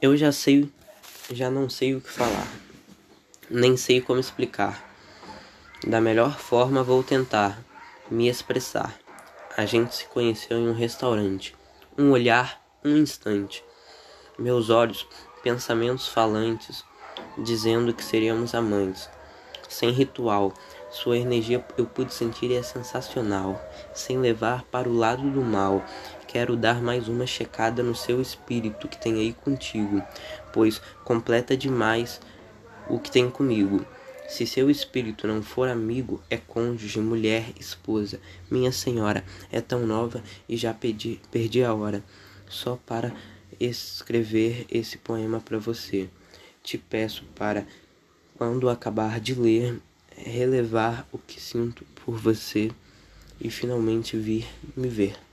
Eu já sei, já não sei o que falar, nem sei como explicar. Da melhor forma vou tentar me expressar. A gente se conheceu em um restaurante. Um olhar, um instante. Meus olhos, pensamentos falantes, dizendo que seríamos amantes. Sem ritual, sua energia eu pude sentir é sensacional. Sem levar para o lado do mal, quero dar mais uma checada no seu espírito que tem aí contigo, pois completa demais o que tem comigo. Se seu espírito não for amigo, é cônjuge, mulher, esposa. Minha senhora é tão nova e já pedi, perdi a hora só para escrever esse poema para você. Te peço para, quando acabar de ler, relevar o que sinto por você e finalmente vir me ver.